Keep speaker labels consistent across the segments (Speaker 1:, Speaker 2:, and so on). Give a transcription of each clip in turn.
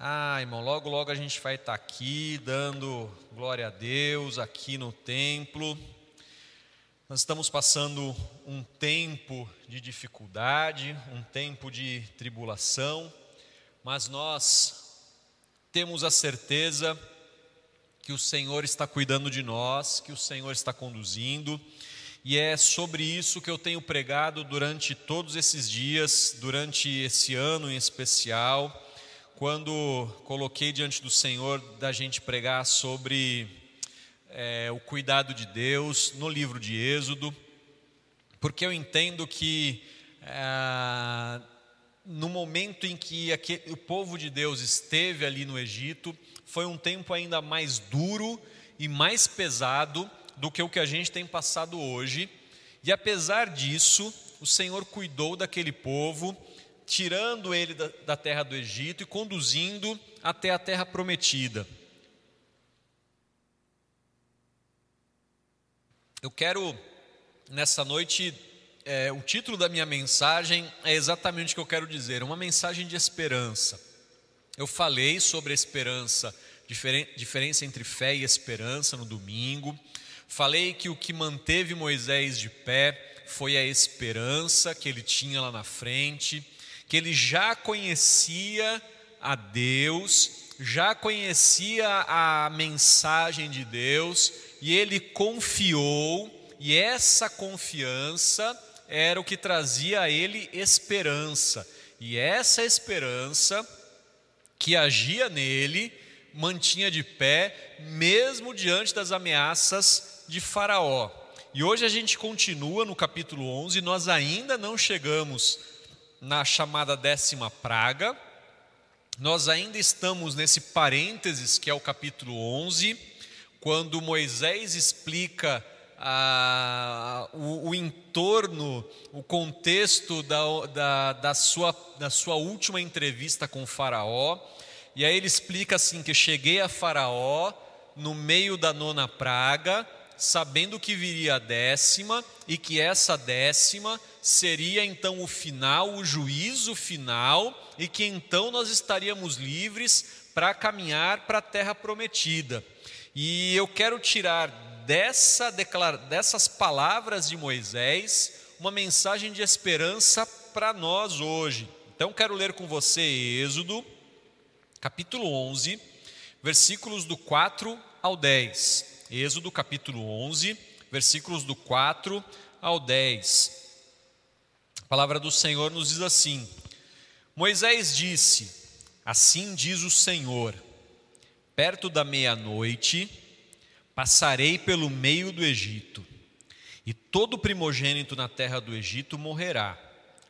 Speaker 1: Ah, irmão, logo, logo a gente vai estar aqui dando glória a Deus, aqui no templo. Nós estamos passando um tempo de dificuldade, um tempo de tribulação, mas nós temos a certeza que o Senhor está cuidando de nós, que o Senhor está conduzindo, e é sobre isso que eu tenho pregado durante todos esses dias, durante esse ano em especial quando coloquei diante do Senhor da gente pregar sobre é, o cuidado de Deus no livro de Êxodo, porque eu entendo que é, no momento em que aquele, o povo de Deus esteve ali no Egito, foi um tempo ainda mais duro e mais pesado do que o que a gente tem passado hoje, e apesar disso, o Senhor cuidou daquele povo tirando ele da, da terra do Egito e conduzindo até a terra prometida. Eu quero, nessa noite, é, o título da minha mensagem é exatamente o que eu quero dizer: uma mensagem de esperança. Eu falei sobre a esperança, diferen, diferença entre fé e esperança no domingo. Falei que o que manteve Moisés de pé foi a esperança que ele tinha lá na frente que ele já conhecia a Deus, já conhecia a mensagem de Deus e ele confiou, e essa confiança era o que trazia a ele esperança. E essa esperança que agia nele mantinha de pé, mesmo diante das ameaças de Faraó. E hoje a gente continua no capítulo 11, nós ainda não chegamos na chamada décima praga. Nós ainda estamos nesse parênteses que é o capítulo 11, quando Moisés explica ah, o, o, entorno, o contexto da, da, da, sua, da sua última entrevista com Faraó. E aí ele explica assim: que cheguei a Faraó no meio da nona praga, sabendo que viria a décima e que essa décima seria então o final, o juízo final, e que então nós estaríamos livres para caminhar para a terra prometida. E eu quero tirar dessa dessas palavras de Moisés uma mensagem de esperança para nós hoje. Então quero ler com você Êxodo, capítulo 11, versículos do 4 ao 10. Êxodo, capítulo 11, versículos do 4 ao 10. A palavra do Senhor nos diz assim: Moisés disse: Assim diz o Senhor, perto da meia-noite, passarei pelo meio do Egito, e todo primogênito na terra do Egito morrerá,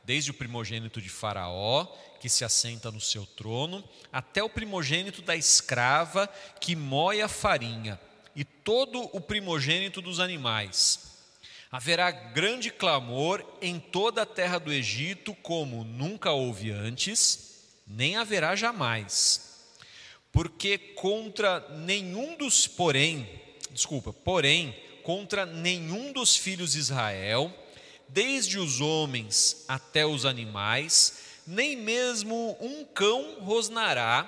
Speaker 1: desde o primogênito de Faraó, que se assenta no seu trono, até o primogênito da escrava que moe a farinha, e todo o primogênito dos animais Haverá grande clamor em toda a terra do Egito, como nunca houve antes, nem haverá jamais. Porque contra nenhum dos, porém, desculpa, porém, contra nenhum dos filhos de Israel, desde os homens até os animais, nem mesmo um cão rosnará,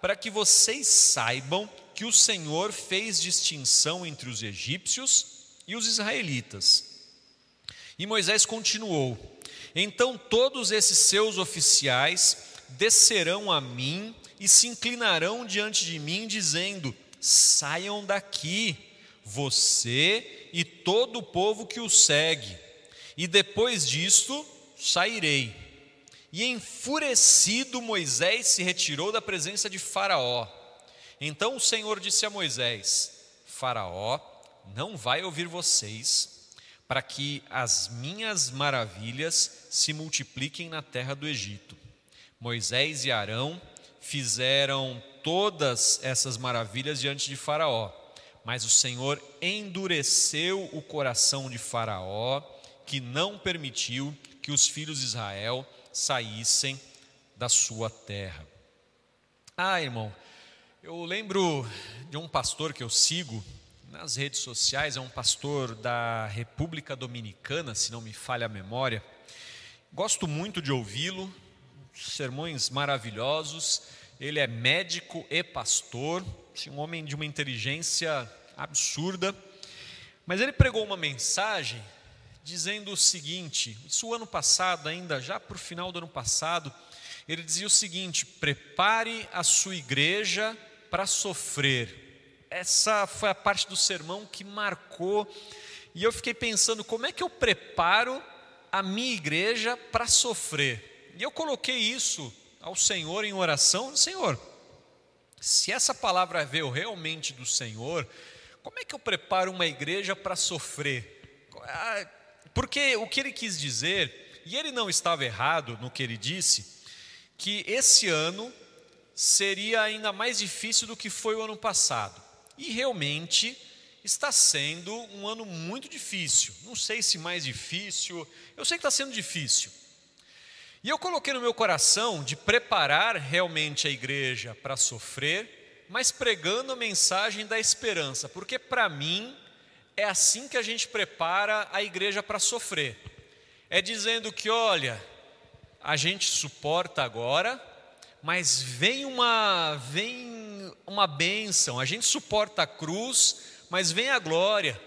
Speaker 1: para que vocês saibam que o Senhor fez distinção entre os egípcios e os israelitas. E Moisés continuou: Então todos esses seus oficiais descerão a mim e se inclinarão diante de mim, dizendo: Saiam daqui, você e todo o povo que o segue. E depois disto sairei. E enfurecido Moisés se retirou da presença de Faraó. Então o Senhor disse a Moisés: Faraó não vai ouvir vocês, para que as minhas maravilhas se multipliquem na terra do Egito. Moisés e Arão fizeram todas essas maravilhas diante de Faraó, mas o Senhor endureceu o coração de Faraó, que não permitiu que os filhos de Israel saíssem da sua terra. Ah, irmão, eu lembro de um pastor que eu sigo nas redes sociais, é um pastor da República Dominicana, se não me falha a memória. Gosto muito de ouvi-lo, sermões maravilhosos, Ele é médico e pastor, um homem de uma inteligência absurda. Mas ele pregou uma mensagem dizendo o seguinte: isso o ano passado, ainda já para o final do ano passado, ele dizia o seguinte: prepare a sua igreja para sofrer. Essa foi a parte do sermão que marcou, e eu fiquei pensando: como é que eu preparo a minha igreja para sofrer? E eu coloquei isso ao Senhor em oração: Senhor, se essa palavra veio realmente do Senhor, como é que eu preparo uma igreja para sofrer? Ah, porque o que ele quis dizer, e ele não estava errado no que ele disse, que esse ano seria ainda mais difícil do que foi o ano passado. E realmente está sendo um ano muito difícil. Não sei se mais difícil, eu sei que está sendo difícil. E eu coloquei no meu coração de preparar realmente a igreja para sofrer, mas pregando a mensagem da esperança, porque para mim é assim que a gente prepara a igreja para sofrer. É dizendo que, olha, a gente suporta agora, mas vem uma vem uma bênção. A gente suporta a cruz, mas vem a glória.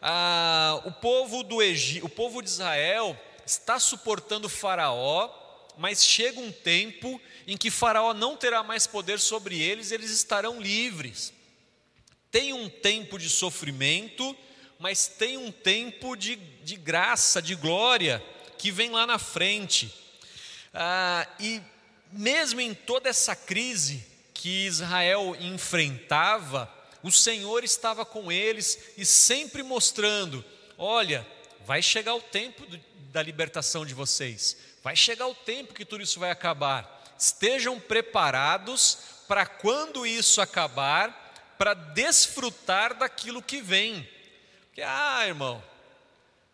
Speaker 1: Ah, o povo do Egito, o povo de Israel está suportando Faraó, mas chega um tempo em que Faraó não terá mais poder sobre eles, eles estarão livres. Tem um tempo de sofrimento, mas tem um tempo de, de graça, de glória, que vem lá na frente. Ah, e mesmo em toda essa crise que Israel enfrentava, o Senhor estava com eles e sempre mostrando: olha, vai chegar o tempo da libertação de vocês, vai chegar o tempo que tudo isso vai acabar. Estejam preparados para quando isso acabar, para desfrutar daquilo que vem. Porque, ah, irmão,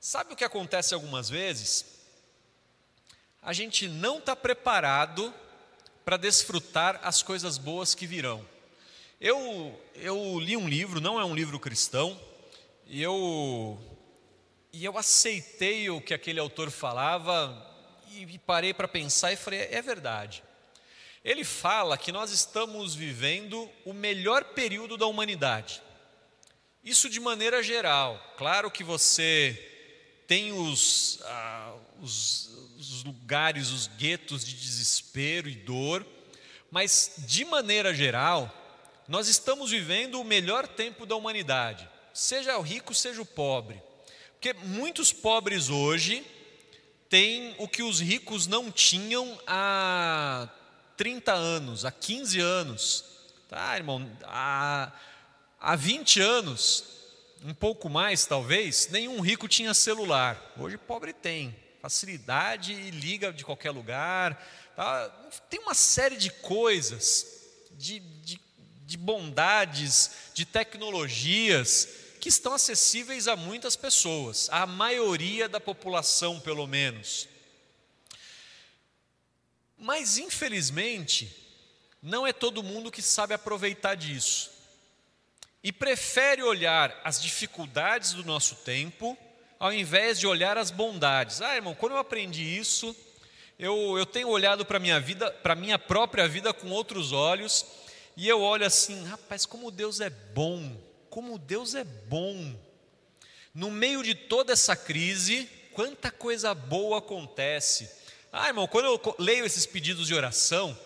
Speaker 1: sabe o que acontece algumas vezes? a gente não está preparado para desfrutar as coisas boas que virão. Eu, eu li um livro, não é um livro cristão, e eu, e eu aceitei o que aquele autor falava e, parei para pensar e falei: é verdade. Ele fala que nós estamos vivendo o melhor período da humanidade. Isso de maneira geral. Claro que você tem os, ah, os os lugares, os guetos de desespero e dor, mas de maneira geral, nós estamos vivendo o melhor tempo da humanidade, seja o rico, seja o pobre, porque muitos pobres hoje têm o que os ricos não tinham há 30 anos, há 15 anos, tá, irmão? Há, há 20 anos, um pouco mais talvez, nenhum rico tinha celular, hoje pobre tem facilidade e liga de qualquer lugar. Tá? Tem uma série de coisas, de, de, de bondades, de tecnologias que estão acessíveis a muitas pessoas, a maioria da população, pelo menos. Mas, infelizmente, não é todo mundo que sabe aproveitar disso e prefere olhar as dificuldades do nosso tempo ao invés de olhar as bondades. Ah, irmão, quando eu aprendi isso, eu, eu tenho olhado para a minha vida, para a minha própria vida com outros olhos, e eu olho assim, rapaz, como Deus é bom, como Deus é bom. No meio de toda essa crise, quanta coisa boa acontece. Ah, irmão, quando eu leio esses pedidos de oração,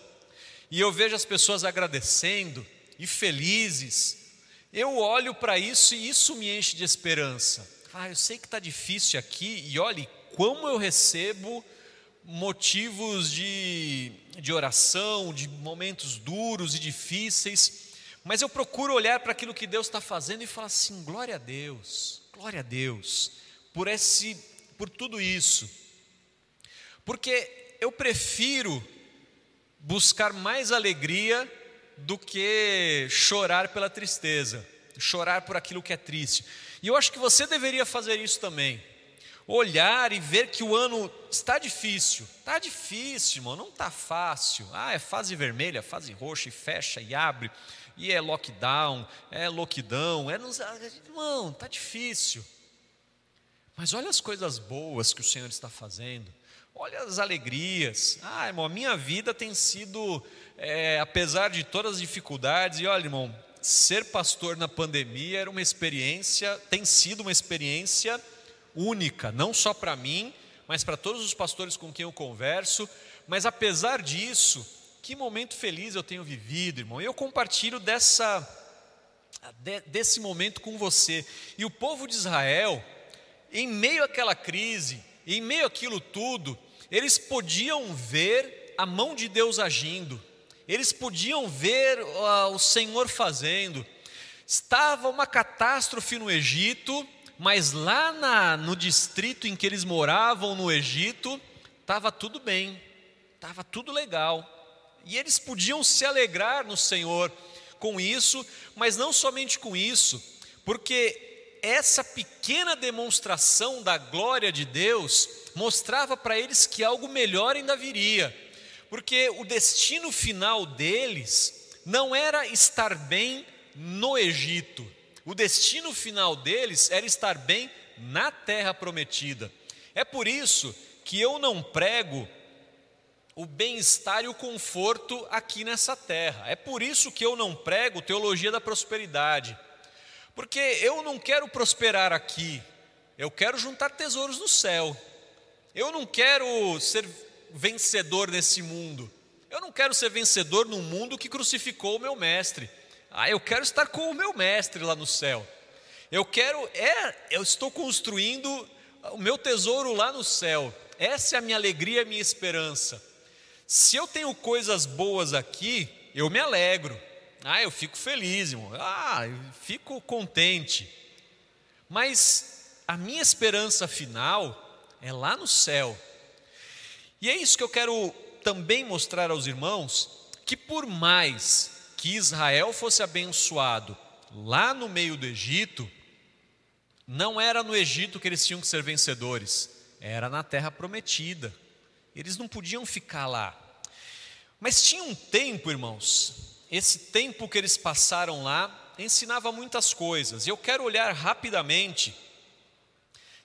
Speaker 1: e eu vejo as pessoas agradecendo e felizes, eu olho para isso e isso me enche de esperança. Ah, eu sei que está difícil aqui, e olhe como eu recebo motivos de, de oração, de momentos duros e difíceis, mas eu procuro olhar para aquilo que Deus está fazendo e falar assim: glória a Deus, glória a Deus, por, esse, por tudo isso, porque eu prefiro buscar mais alegria do que chorar pela tristeza, chorar por aquilo que é triste. E eu acho que você deveria fazer isso também. Olhar e ver que o ano está difícil. Está difícil, irmão, não está fácil. Ah, é fase vermelha, fase roxa, e fecha e abre. E é lockdown, é lockdown, é. Irmão, está difícil. Mas olha as coisas boas que o Senhor está fazendo. Olha as alegrias. Ah, irmão, a minha vida tem sido, é, apesar de todas as dificuldades, e olha, irmão, ser pastor na pandemia era uma experiência, tem sido uma experiência única, não só para mim, mas para todos os pastores com quem eu converso. Mas apesar disso, que momento feliz eu tenho vivido, irmão. Eu compartilho dessa, desse momento com você. E o povo de Israel, em meio àquela crise, em meio àquilo tudo, eles podiam ver a mão de Deus agindo, eles podiam ver o Senhor fazendo. Estava uma catástrofe no Egito, mas lá na, no distrito em que eles moravam, no Egito, estava tudo bem, estava tudo legal. E eles podiam se alegrar no Senhor com isso, mas não somente com isso, porque essa pequena demonstração da glória de Deus mostrava para eles que algo melhor ainda viria, porque o destino final deles não era estar bem no Egito, o destino final deles era estar bem na terra prometida. É por isso que eu não prego o bem-estar e o conforto aqui nessa terra. É por isso que eu não prego teologia da prosperidade. Porque eu não quero prosperar aqui, eu quero juntar tesouros no céu. Eu não quero ser vencedor nesse mundo. Eu não quero ser vencedor num mundo que crucificou o meu mestre. Ah, eu quero estar com o meu mestre lá no céu. Eu quero, é, eu estou construindo o meu tesouro lá no céu. Essa é a minha alegria, a minha esperança. Se eu tenho coisas boas aqui, eu me alegro. Ah, eu fico feliz, irmão. Ah, eu fico contente. Mas a minha esperança final é lá no céu. E é isso que eu quero também mostrar aos irmãos, que por mais que Israel fosse abençoado lá no meio do Egito, não era no Egito que eles tinham que ser vencedores, era na terra prometida. Eles não podiam ficar lá. Mas tinha um tempo, irmãos, esse tempo que eles passaram lá ensinava muitas coisas. E eu quero olhar rapidamente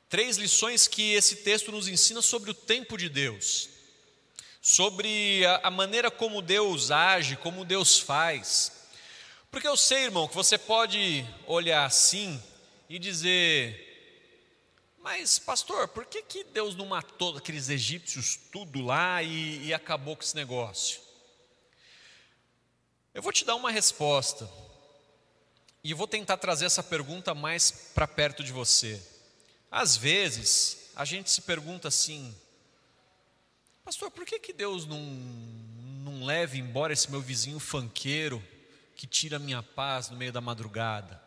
Speaker 1: três lições que esse texto nos ensina sobre o tempo de Deus, sobre a, maneira como Deus age, como Deus faz. Porque eu sei, irmão, que você pode olhar assim e dizer: Mas, pastor, por que, que Deus não matou aqueles egípcios tudo lá e, e acabou com esse negócio? Eu vou te dar uma resposta e vou tentar trazer essa pergunta mais para perto de você. Às vezes, a gente se pergunta assim, pastor, por que, que Deus não, não leva embora esse meu vizinho fanqueiro que tira minha paz no meio da madrugada?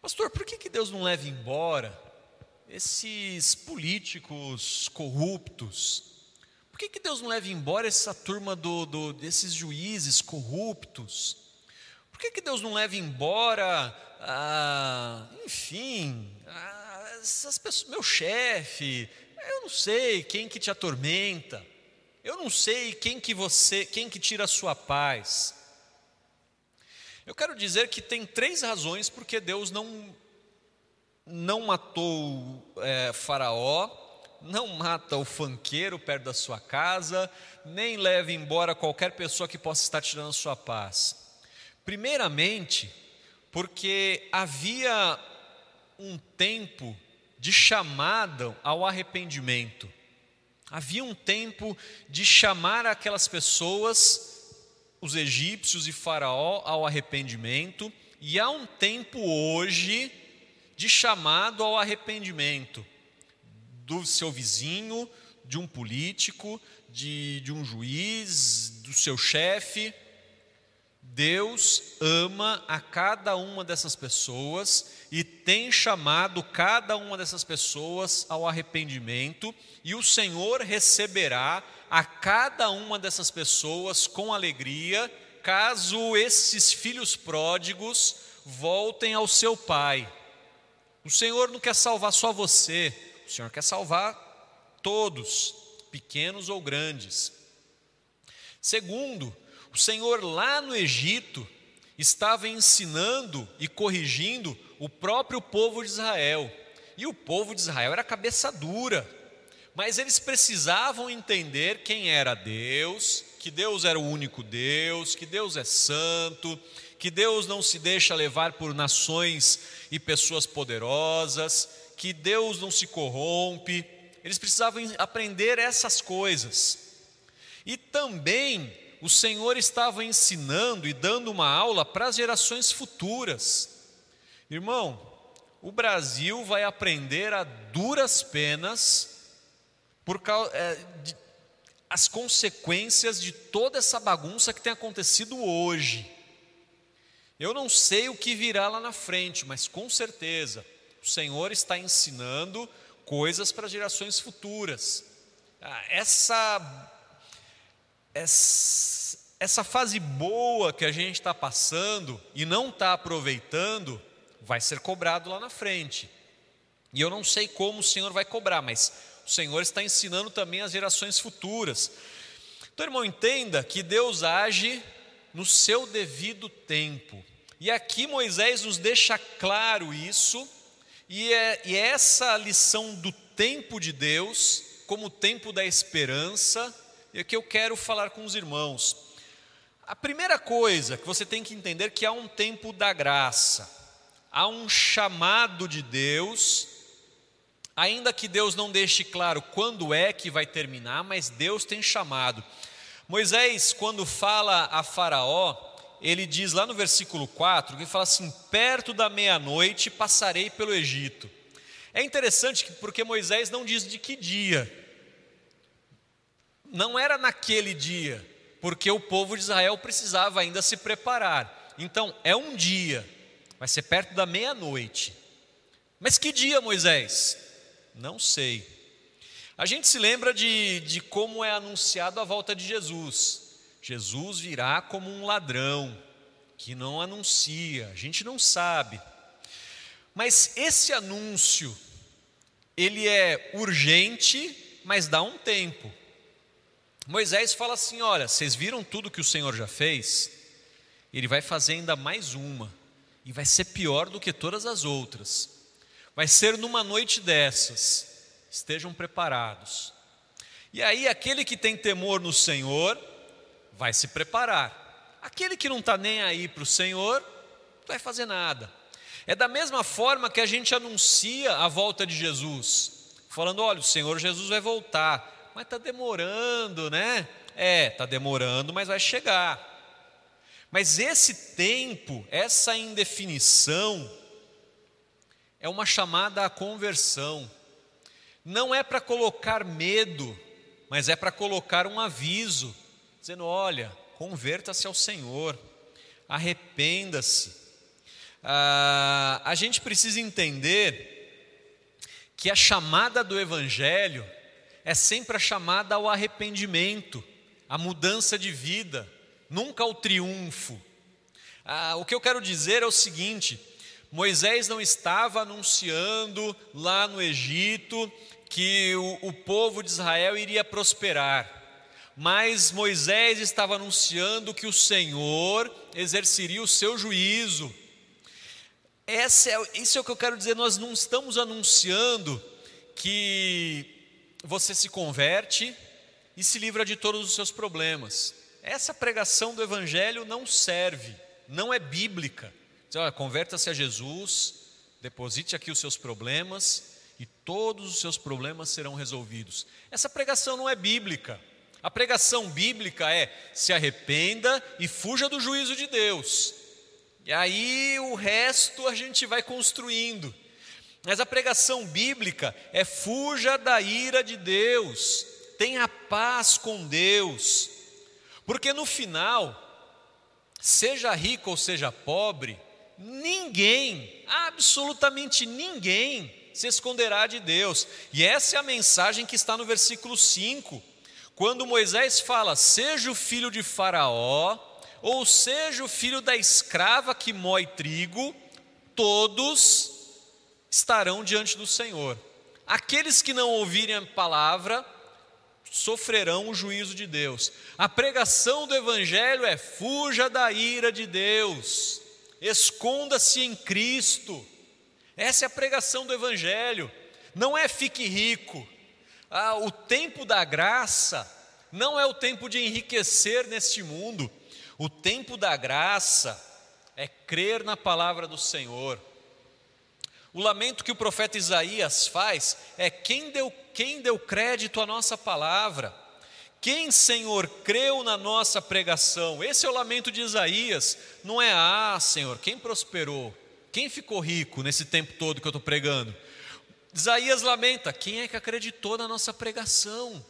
Speaker 1: Pastor, por que, que Deus não leva embora esses políticos corruptos? Por que, que Deus não leva embora essa turma do, do, desses juízes corruptos? Por que, que Deus não leva embora, ah, enfim, ah, essas pessoas, meu chefe, eu não sei quem que te atormenta, eu não sei quem que você, quem que tira a sua paz. Eu quero dizer que tem três razões porque Deus não não matou é, Faraó, não mata o fanqueiro perto da sua casa, nem leva embora qualquer pessoa que possa estar tirando a sua paz. Primeiramente, porque havia um tempo de chamada ao arrependimento. Havia um tempo de chamar aquelas pessoas, os egípcios e Faraó, ao arrependimento, e há um tempo hoje de chamado ao arrependimento do seu vizinho, de um político, de, de um juiz, do seu chefe. Deus ama a cada uma dessas pessoas e tem chamado cada uma dessas pessoas ao arrependimento, e o Senhor receberá a cada uma dessas pessoas com alegria, caso esses filhos pródigos voltem ao seu pai. O Senhor não quer salvar só você, o Senhor quer salvar todos, pequenos ou grandes. Segundo, o Senhor lá no Egito estava ensinando e corrigindo o próprio povo de Israel. E o povo de Israel era cabeça dura, mas eles precisavam entender quem era Deus, que Deus era o único Deus, que Deus é santo, que Deus não se deixa levar por nações e pessoas poderosas, que Deus não se corrompe. Eles precisavam aprender essas coisas. E também o Senhor estava ensinando e dando uma aula para as gerações futuras. Irmão, o Brasil vai aprender a duras penas por causa, é, de, as consequências de toda essa bagunça que tem acontecido hoje. Eu não sei o que virá lá na frente, mas com certeza o Senhor está ensinando coisas para gerações futuras. Ah, essa, essa, essa fase boa que a gente está passando e não está aproveitando, vai ser cobrado lá na frente. E eu não sei como o Senhor vai cobrar, mas o Senhor está ensinando também as gerações futuras. Então, irmão, entenda que Deus age no seu devido tempo. E aqui Moisés nos deixa claro isso, e é, e é essa lição do tempo de Deus, como tempo da esperança, é que eu quero falar com os irmãos. A primeira coisa que você tem que entender é que há um tempo da graça, há um chamado de Deus, ainda que Deus não deixe claro quando é que vai terminar, mas Deus tem chamado. Moisés, quando fala a Faraó, ele diz lá no versículo 4, que fala assim: perto da meia-noite passarei pelo Egito. É interessante porque Moisés não diz de que dia. Não era naquele dia, porque o povo de Israel precisava ainda se preparar. Então, é um dia, vai ser perto da meia-noite. Mas que dia, Moisés? Não sei. A gente se lembra de, de como é anunciado a volta de Jesus. Jesus virá como um ladrão que não anuncia, a gente não sabe. Mas esse anúncio, ele é urgente, mas dá um tempo. Moisés fala assim: olha, vocês viram tudo que o Senhor já fez? Ele vai fazer ainda mais uma, e vai ser pior do que todas as outras. Vai ser numa noite dessas, estejam preparados. E aí, aquele que tem temor no Senhor, vai se preparar. Aquele que não está nem aí para o Senhor, não vai fazer nada. É da mesma forma que a gente anuncia a volta de Jesus, falando: olha, o Senhor Jesus vai voltar, mas está demorando, né? É, está demorando, mas vai chegar. Mas esse tempo, essa indefinição, é uma chamada à conversão. Não é para colocar medo, mas é para colocar um aviso dizendo: olha, converta-se ao Senhor, arrependa-se. Ah, a gente precisa entender que a chamada do Evangelho é sempre a chamada ao arrependimento, à mudança de vida, nunca ao triunfo. Ah, o que eu quero dizer é o seguinte: Moisés não estava anunciando lá no Egito que o, o povo de Israel iria prosperar mas Moisés estava anunciando que o Senhor exerceria o seu juízo. Essa é, isso é o que eu quero dizer, nós não estamos anunciando que você se converte e se livra de todos os seus problemas. Essa pregação do Evangelho não serve, não é bíblica. Converta-se a Jesus, deposite aqui os seus problemas e todos os seus problemas serão resolvidos. Essa pregação não é bíblica. A pregação bíblica é: se arrependa e fuja do juízo de Deus. E aí o resto a gente vai construindo. Mas a pregação bíblica é: fuja da ira de Deus, tenha paz com Deus. Porque no final, seja rico ou seja pobre, ninguém, absolutamente ninguém, se esconderá de Deus. E essa é a mensagem que está no versículo 5 quando Moisés fala, seja o filho de Faraó, ou seja o filho da escrava que moe trigo, todos estarão diante do Senhor. Aqueles que não ouvirem a palavra sofrerão o juízo de Deus. A pregação do Evangelho é: fuja da ira de Deus, esconda-se em Cristo. Essa é a pregação do Evangelho. Não é fique rico, Ah, o tempo da graça não é o tempo de enriquecer neste mundo. O tempo da graça é crer na palavra do Senhor. O lamento que o profeta Isaías faz é quem deu, quem deu crédito à nossa palavra. Quem, Senhor, creu na nossa pregação? Esse é o lamento de Isaías. Não é, ah, Senhor, quem prosperou? Quem ficou rico nesse tempo todo que eu estou pregando? Isaías lamenta: quem é que acreditou na nossa pregação?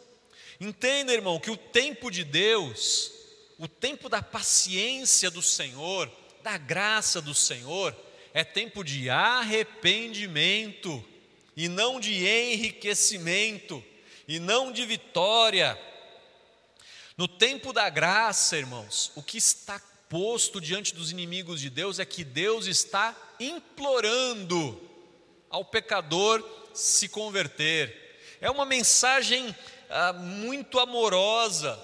Speaker 1: Entenda, irmão, que o tempo de Deus, o tempo da paciência do Senhor, da graça do Senhor, é tempo de arrependimento, e não de enriquecimento, e não de vitória. No tempo da graça, irmãos, o que está posto diante dos inimigos de Deus é que Deus está implorando ao pecador se converter. É uma mensagem ah, muito amorosa,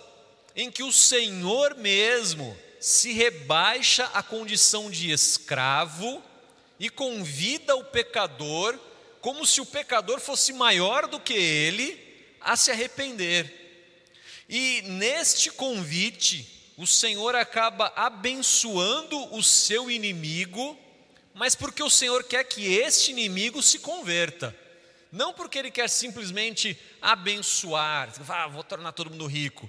Speaker 1: em que o Senhor mesmo se rebaixa à condição de escravo e convida o pecador, como se o pecador fosse maior do que ele, a se arrepender. E neste convite, o Senhor acaba abençoando o seu inimigo, mas porque o Senhor quer que este inimigo se converta. Não porque Ele quer simplesmente abençoar, ah, vou tornar todo mundo rico.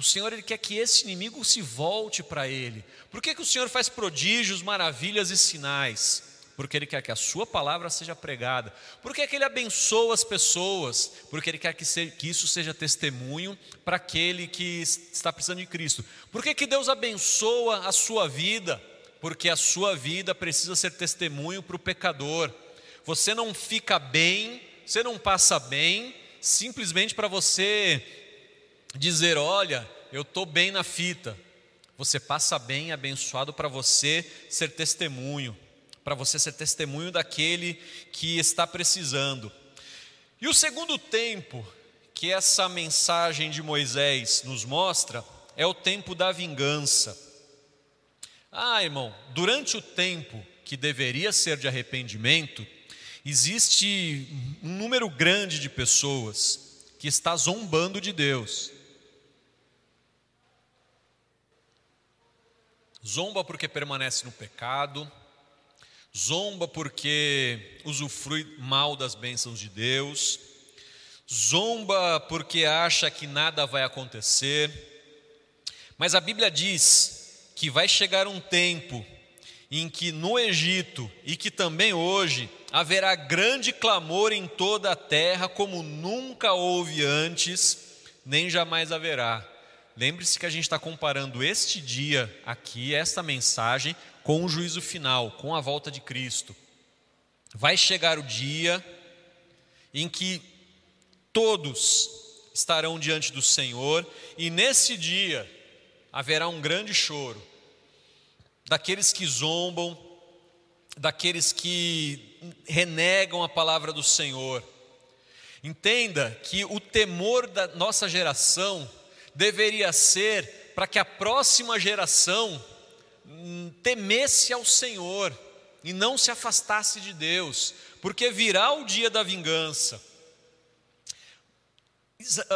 Speaker 1: O Senhor ele quer que esse inimigo se volte para Ele. Por que, que o Senhor faz prodígios, maravilhas e sinais? Porque Ele quer que a Sua palavra seja pregada. Por que, que Ele abençoa as pessoas? Porque Ele quer que, que isso seja testemunho para aquele que está precisando de Cristo. Por que, que Deus abençoa a sua vida? Porque a sua vida precisa ser testemunho para o pecador. Você não fica bem você não passa bem simplesmente para você dizer: olha, eu estou bem na fita. Você passa bem, abençoado para você ser testemunho, para você ser testemunho daquele que está precisando. E o segundo tempo que essa mensagem de Moisés nos mostra é o tempo da vingança. Ah, irmão, durante o tempo que deveria ser de arrependimento, existe um número grande de pessoas que está zombando de Deus. Zomba porque permanece no pecado, zomba porque usufrui mal das bênçãos de Deus, zomba porque acha que nada vai acontecer. Mas a Bíblia diz que vai chegar um tempo em que no Egito e que também hoje haverá grande clamor em toda a terra, como nunca houve antes, nem jamais haverá. Lembre-se que a gente está comparando este dia aqui, esta mensagem, com o juízo final, com a volta de Cristo. Vai chegar o dia em que todos estarão diante do Senhor, e nesse dia haverá um grande choro daqueles que zombam, daqueles que renegam a palavra do Senhor. Entenda que o temor da nossa geração deveria ser para que a próxima geração hum, temesse ao Senhor e não se afastasse de Deus, porque virá o dia da vingança.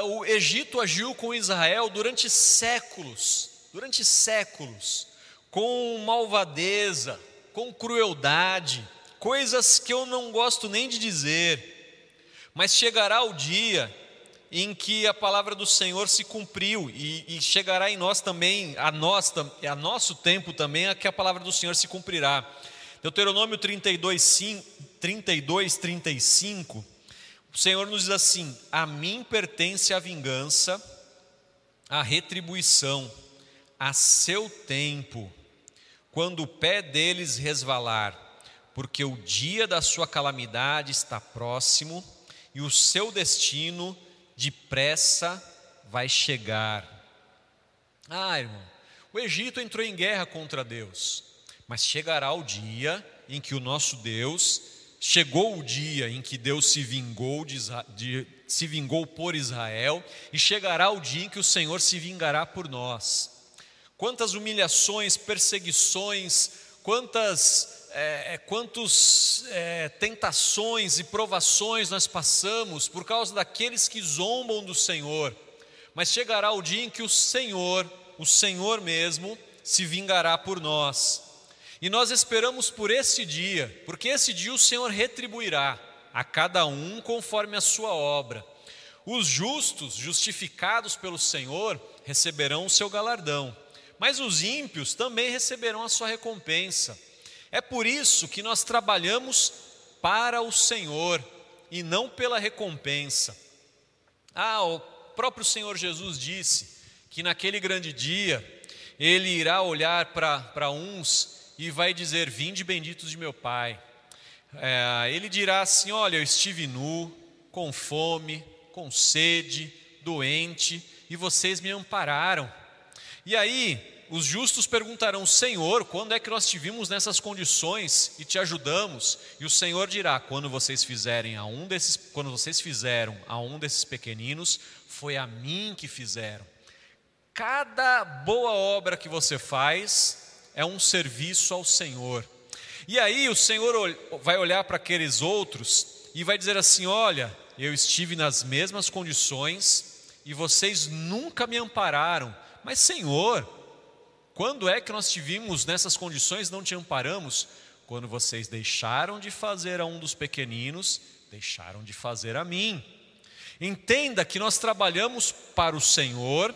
Speaker 1: O Egito agiu com Israel durante séculos, durante séculos, com malvadeza, com crueldade, coisas que eu não gosto nem de dizer, mas chegará o dia em que a palavra do Senhor se cumpriu e, e chegará em nós também, a nós, a nosso tempo também, a que a palavra do Senhor se cumprirá. Deuteronômio 32, 5, 32, 35, o Senhor nos diz assim: A mim pertence a vingança, a retribuição, a seu tempo, quando o pé deles resvalar porque o dia da sua calamidade está próximo e o seu destino depressa vai chegar. Ah, irmão, o Egito entrou em guerra contra Deus, mas chegará o dia em que o nosso Deus, chegou o dia em que Deus se vingou, de, de, se vingou por Israel, e chegará o dia em que o Senhor se vingará por nós. Quantas humilhações, perseguições, quantas é, é quantos é, tentações e provações nós passamos por causa daqueles que zombam do Senhor. Mas chegará o dia em que o Senhor, o Senhor mesmo, se vingará por nós. E nós esperamos por esse dia, porque esse dia o Senhor retribuirá a cada um conforme a sua obra. Os justos, justificados pelo Senhor, receberão o seu galardão, mas os ímpios também receberão a sua recompensa. É por isso que nós trabalhamos para o Senhor e não pela recompensa. Ah, o próprio Senhor Jesus disse que naquele grande dia ele irá olhar para uns e vai dizer: Vinde benditos de meu Pai. É, ele dirá assim: Olha, eu estive nu, com fome, com sede, doente, e vocês me ampararam. E aí, os justos perguntarão: Senhor, quando é que nós te vimos nessas condições e te ajudamos? E o Senhor dirá: Quando vocês fizerem a um desses, quando vocês fizeram a um desses pequeninos, foi a mim que fizeram. Cada boa obra que você faz é um serviço ao Senhor. E aí o Senhor vai olhar para aqueles outros e vai dizer assim: Olha, eu estive nas mesmas condições e vocês nunca me ampararam. Mas, Senhor, quando é que nós te vimos nessas condições não te amparamos? Quando vocês deixaram de fazer a um dos pequeninos, deixaram de fazer a mim. Entenda que nós trabalhamos para o Senhor,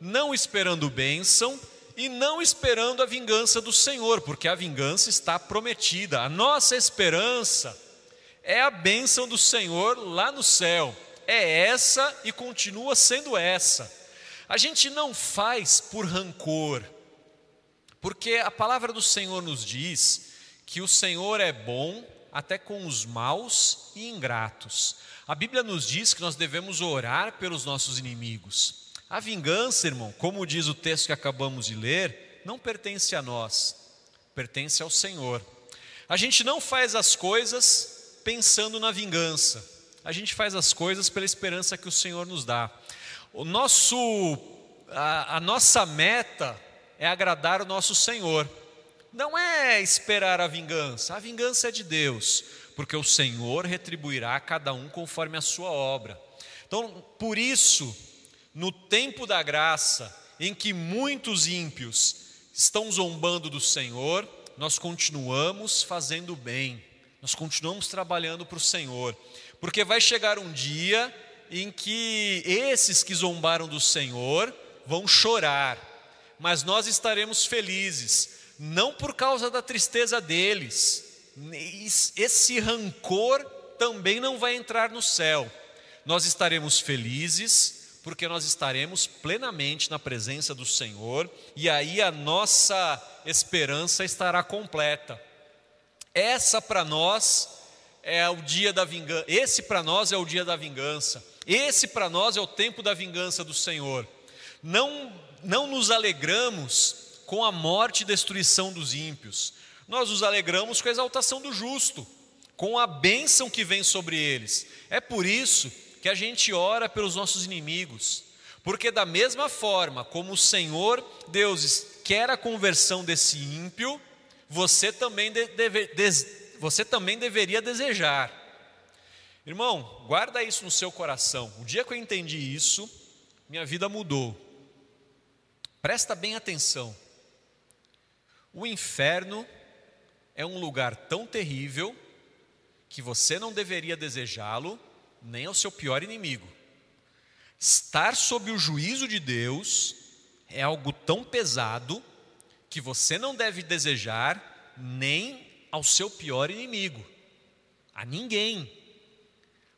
Speaker 1: não esperando bênção e não esperando a vingança do Senhor, porque a vingança está prometida. A nossa esperança é a bênção do Senhor lá no céu. É essa e continua sendo essa. A gente não faz por rancor, porque a palavra do Senhor nos diz que o Senhor é bom até com os maus e ingratos. A Bíblia nos diz que nós devemos orar pelos nossos inimigos. A vingança, irmão, como diz o texto que acabamos de ler, não pertence a nós, pertence ao Senhor. A gente não faz as coisas pensando na vingança. A gente faz as coisas pela esperança que o Senhor nos dá. O nosso, a, a nossa meta é agradar o nosso Senhor. Não é esperar a vingança. A vingança é de Deus, porque o Senhor retribuirá a cada um conforme a sua obra. Então, por isso, no tempo da graça, em que muitos ímpios estão zombando do Senhor, nós continuamos fazendo bem nós continuamos trabalhando para o Senhor, porque vai chegar um dia em que esses que zombaram do Senhor vão chorar, mas nós estaremos felizes, não por causa da tristeza deles, esse rancor também não vai entrar no céu, nós estaremos felizes, porque nós estaremos plenamente na presença do Senhor, e aí a nossa esperança estará completa. Essa para nós é o dia da vingança. Esse para nós é o dia da vingança. Esse para nós é o tempo da vingança do Senhor. Não não nos alegramos com a morte e destruição dos ímpios. Nós nos alegramos com a exaltação do justo, com a bênção que vem sobre eles. É por isso que a gente ora pelos nossos inimigos, porque da mesma forma como o Senhor Deus quer a conversão desse ímpio, você também, deve, você também deveria desejar. Irmão, guarda isso no seu coração. O dia que eu entendi isso, minha vida mudou. Presta bem atenção. O inferno é um lugar tão terrível que você não deveria desejá-lo nem ao seu pior inimigo. Estar sob o juízo de Deus é algo tão pesado que você não deve desejar nem ao seu pior inimigo, a ninguém.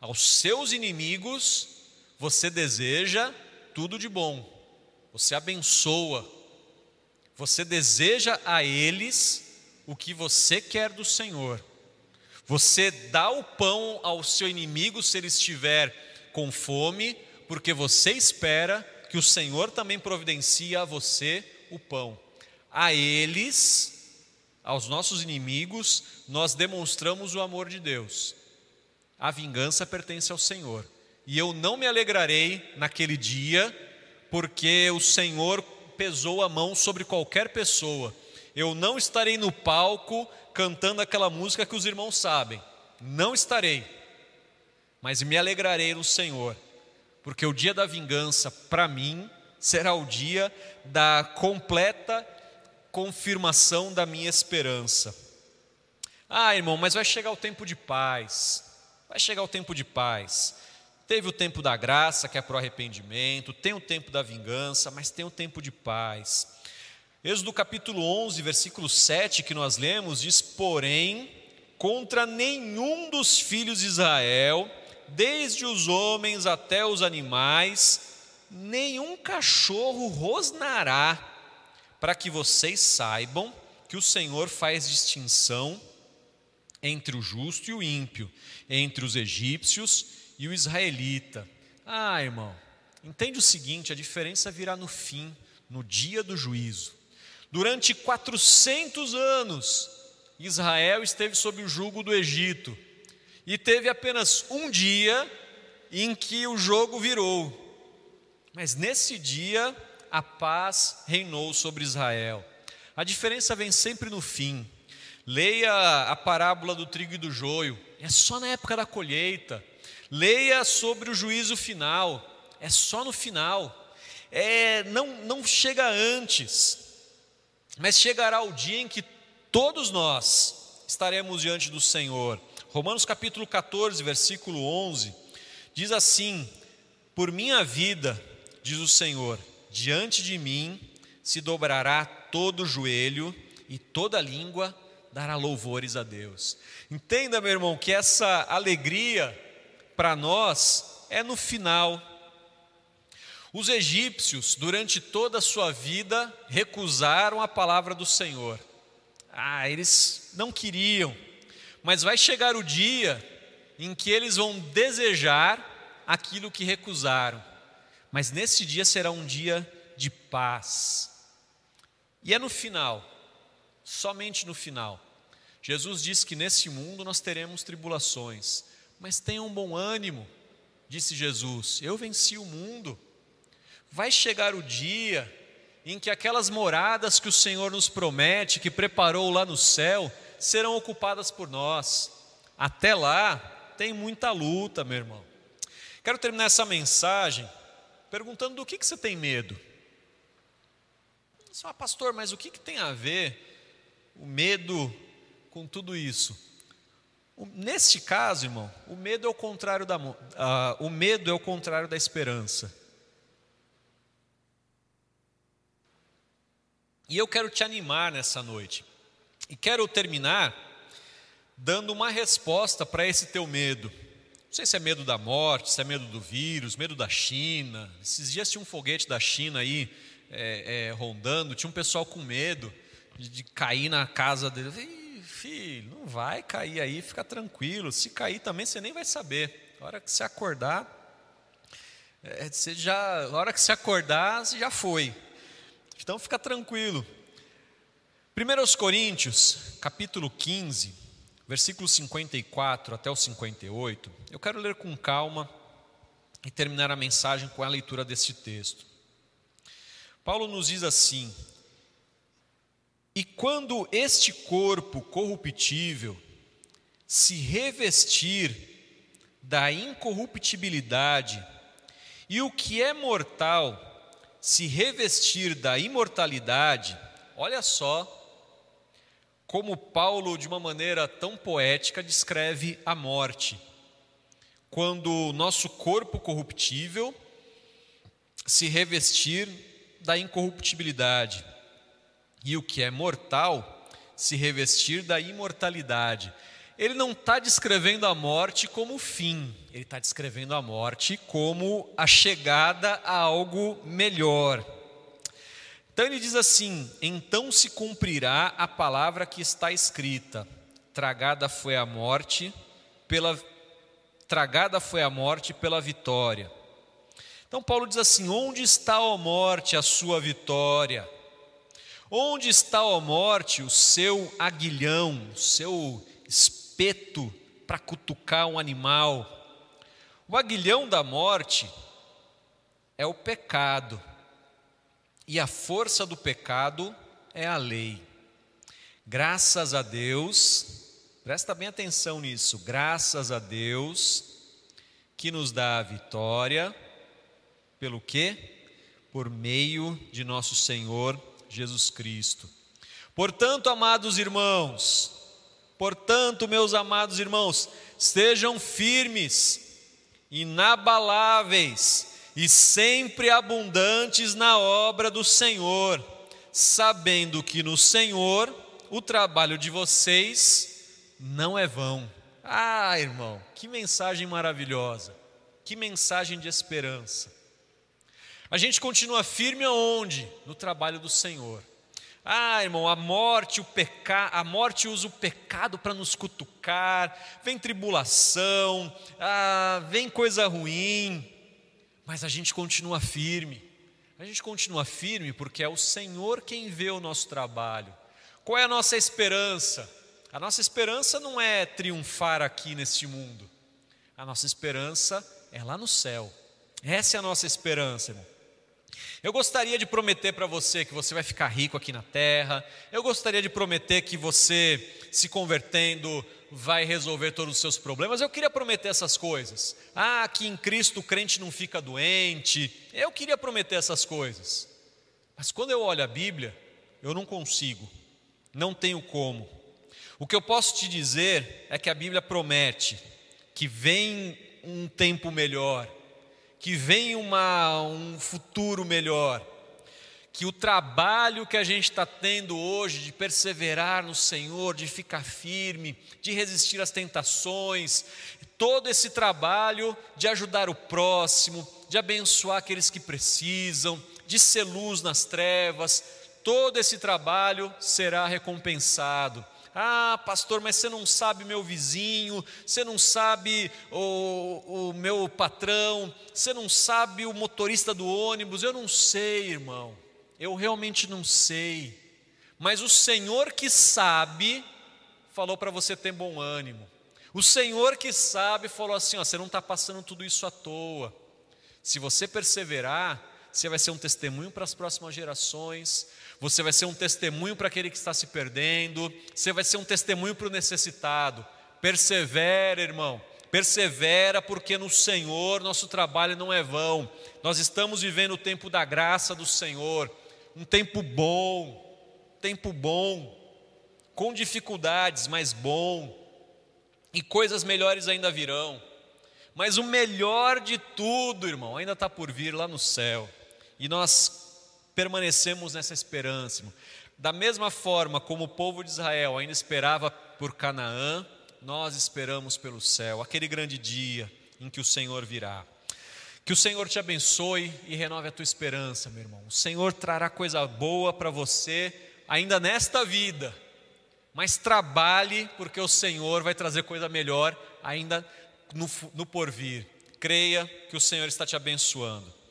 Speaker 1: Aos seus inimigos, você deseja tudo de bom, você abençoa, você deseja a eles o que você quer do Senhor. Você dá o pão ao seu inimigo se ele estiver com fome, porque você espera que o Senhor também providencie a você o pão a eles, aos nossos inimigos, nós demonstramos o amor de Deus. A vingança pertence ao Senhor. E eu não me alegrarei naquele dia, porque o Senhor pesou a mão sobre qualquer pessoa. Eu não estarei no palco cantando aquela música que os irmãos sabem. Não estarei. Mas me alegrarei no Senhor, porque o dia da vingança, para mim, será o dia da completa confirmação da minha esperança. Ah, irmão, mas vai chegar o tempo de paz. Vai chegar o tempo de paz. Teve o tempo da graça, que é para o arrependimento, tem o tempo da vingança, mas tem o tempo de paz. Êxodo capítulo 11, versículo 7, que nós lemos, diz: Porém, contra nenhum dos filhos de Israel, desde os homens até os animais, nenhum cachorro rosnará, para que vocês saibam que o Senhor faz distinção entre o justo e o ímpio, entre os egípcios e o israelita. Ah, irmão, entende o seguinte: a diferença virá no fim, no dia do juízo. Durante 400 anos, Israel esteve sob o jugo do Egito e teve apenas um dia em que o jogo virou. Mas nesse dia, a paz reinou sobre Israel. A diferença vem sempre no fim. Leia a parábola do trigo e do joio, é só na época da colheita. Leia sobre o juízo final, é só no final. É, não, não chega antes, mas chegará o dia em que todos nós estaremos diante do Senhor. Romanos capítulo 14, versículo 11, diz assim: Por minha vida, diz o Senhor, diante de mim se dobrará todo joelho e toda língua dará louvores a Deus. Entenda, meu irmão, que essa alegria para nós é no final. Os egípcios, durante toda a sua vida, recusaram a palavra do Senhor. Ah, eles não queriam, mas vai chegar o dia em que eles vão desejar aquilo que recusaram. Mas nesse dia será um dia de paz. E é no final, somente no final. Jesus disse que nesse mundo nós teremos tribulações, mas tenham bom ânimo, disse Jesus, eu venci o mundo. Vai chegar o dia em que aquelas moradas que o Senhor nos promete, que preparou lá no céu, serão ocupadas por nós. Até lá, tem muita luta, meu irmão. Quero terminar essa mensagem perguntando do que, que você tem medo. Só, pastor, mas o que, que tem a ver o medo com tudo isso? Neste caso, irmão, o medo é o contrário da, uh, o medo é o contrário da esperança. E eu quero te animar nessa noite. E quero terminar dando uma resposta para esse teu medo. Não sei se é medo da morte, se é medo do vírus, medo da China. Esses dias tinha um foguete da China aí é, é, rondando, tinha um pessoal com medo de, de cair na casa dele. Filho, não vai cair aí, fica tranquilo. Se cair também você nem vai saber. A hora que você acordar, é, você já, a hora que você acordar, você já foi. Então fica tranquilo. 1 Coríntios, capítulo 15, versículo 54 até o 58, eu quero ler com calma e terminar a mensagem com a leitura deste texto. Paulo nos diz assim: E quando este corpo corruptível se revestir da incorruptibilidade, e o que é mortal se revestir da imortalidade, olha só como Paulo, de uma maneira tão poética, descreve a morte. Quando o nosso corpo corruptível se revestir da incorruptibilidade, e o que é mortal se revestir da imortalidade. Ele não está descrevendo a morte como fim, ele está descrevendo a morte como a chegada a algo melhor. Então ele diz assim: Então se cumprirá a palavra que está escrita: Tragada foi a morte pela tragada foi a morte pela vitória. Então Paulo diz assim: Onde está a morte a sua vitória? Onde está a morte o seu aguilhão, o seu espeto para cutucar um animal? O aguilhão da morte é o pecado. E a força do pecado é a lei. Graças a Deus, presta bem atenção nisso, graças a Deus que nos dá a vitória, pelo quê? Por meio de nosso Senhor Jesus Cristo. Portanto, amados irmãos, portanto, meus amados irmãos, estejam firmes, inabaláveis e sempre abundantes na obra do Senhor, sabendo que no Senhor o trabalho de vocês não é vão. Ah, irmão, que mensagem maravilhosa, que mensagem de esperança. A gente continua firme aonde? No trabalho do Senhor. Ah, irmão, a morte, o pecado, a morte usa o pecado para nos cutucar, vem tribulação, ah, vem coisa ruim, mas a gente continua firme. A gente continua firme porque é o Senhor quem vê o nosso trabalho. Qual é a nossa esperança? A nossa esperança não é triunfar aqui neste mundo. A nossa esperança é lá no céu. Essa é a nossa esperança, irmão. Eu gostaria de prometer para você que você vai ficar rico aqui na terra. Eu gostaria de prometer que você, se convertendo, vai resolver todos os seus problemas. Eu queria prometer essas coisas. Ah, que em Cristo o crente não fica doente. Eu queria prometer essas coisas. Mas quando eu olho a Bíblia, eu não consigo não tenho como. O que eu posso te dizer é que a Bíblia promete que vem um tempo melhor, que vem uma, um futuro melhor, que o trabalho que a gente está tendo hoje de perseverar no Senhor, de ficar firme, de resistir às tentações, todo esse trabalho de ajudar o próximo, de abençoar aqueles que precisam, de ser luz nas trevas, todo esse trabalho será recompensado. Ah, pastor, mas você não sabe meu vizinho, você não sabe o, o meu patrão, você não sabe o motorista do ônibus. Eu não sei, irmão, eu realmente não sei. Mas o Senhor que sabe, falou para você ter bom ânimo. O Senhor que sabe falou assim: ó, você não está passando tudo isso à toa. Se você perseverar, você vai ser um testemunho para as próximas gerações, você vai ser um testemunho para aquele que está se perdendo, você vai ser um testemunho para o necessitado. Persevera, irmão, persevera, porque no Senhor nosso trabalho não é vão. Nós estamos vivendo o tempo da graça do Senhor, um tempo bom, tempo bom, com dificuldades, mas bom, e coisas melhores ainda virão. Mas o melhor de tudo, irmão, ainda está por vir lá no céu. E nós permanecemos nessa esperança. Da mesma forma como o povo de Israel ainda esperava por Canaã, nós esperamos pelo céu, aquele grande dia em que o Senhor virá. Que o Senhor te abençoe e renove a tua esperança, meu irmão. O Senhor trará coisa boa para você ainda nesta vida, mas trabalhe, porque o Senhor vai trazer coisa melhor ainda no, no porvir. Creia que o Senhor está te abençoando.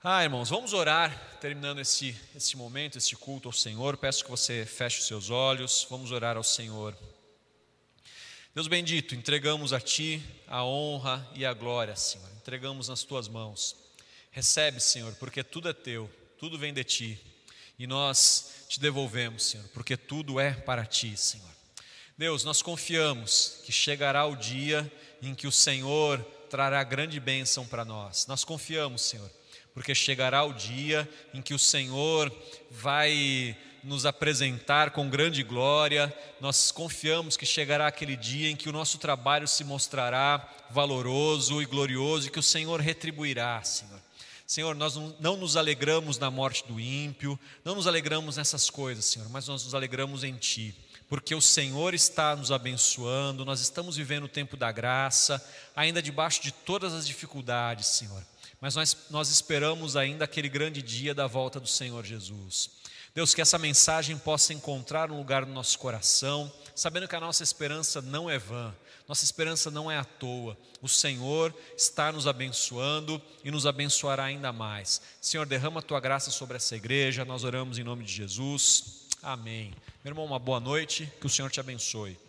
Speaker 1: Ah, irmãos, vamos orar, terminando esse, esse momento, esse culto ao Senhor. Peço que você feche os seus olhos, vamos orar ao Senhor. Deus bendito, entregamos a Ti a honra e a glória, Senhor. Entregamos nas Tuas mãos. Recebe, Senhor, porque tudo é Teu, tudo vem de Ti. E nós te devolvemos, Senhor, porque tudo é para Ti, Senhor. Deus, nós confiamos que chegará o dia em que o Senhor trará grande bênção para nós. Nós confiamos, Senhor porque chegará o dia em que o Senhor vai nos apresentar com grande glória. Nós confiamos que chegará aquele dia em que o nosso trabalho se mostrará valoroso e glorioso e que o Senhor retribuirá, Senhor. Senhor, nós não nos alegramos na morte do ímpio, não nos alegramos nessas coisas, Senhor, mas nós nos alegramos em Ti, porque o Senhor está nos abençoando, nós estamos vivendo o tempo da graça, ainda debaixo de todas as dificuldades, Senhor mas nós, nós esperamos ainda aquele grande dia da volta do Senhor Jesus. Deus, que essa mensagem possa encontrar um lugar no nosso coração, sabendo que a nossa esperança não é vã, nossa esperança não é à toa. O Senhor está nos abençoando e nos abençoará ainda mais. Senhor, derrama a tua graça sobre essa igreja, nós oramos em nome de Jesus. Amém. Meu irmão, uma boa noite, que o Senhor te abençoe.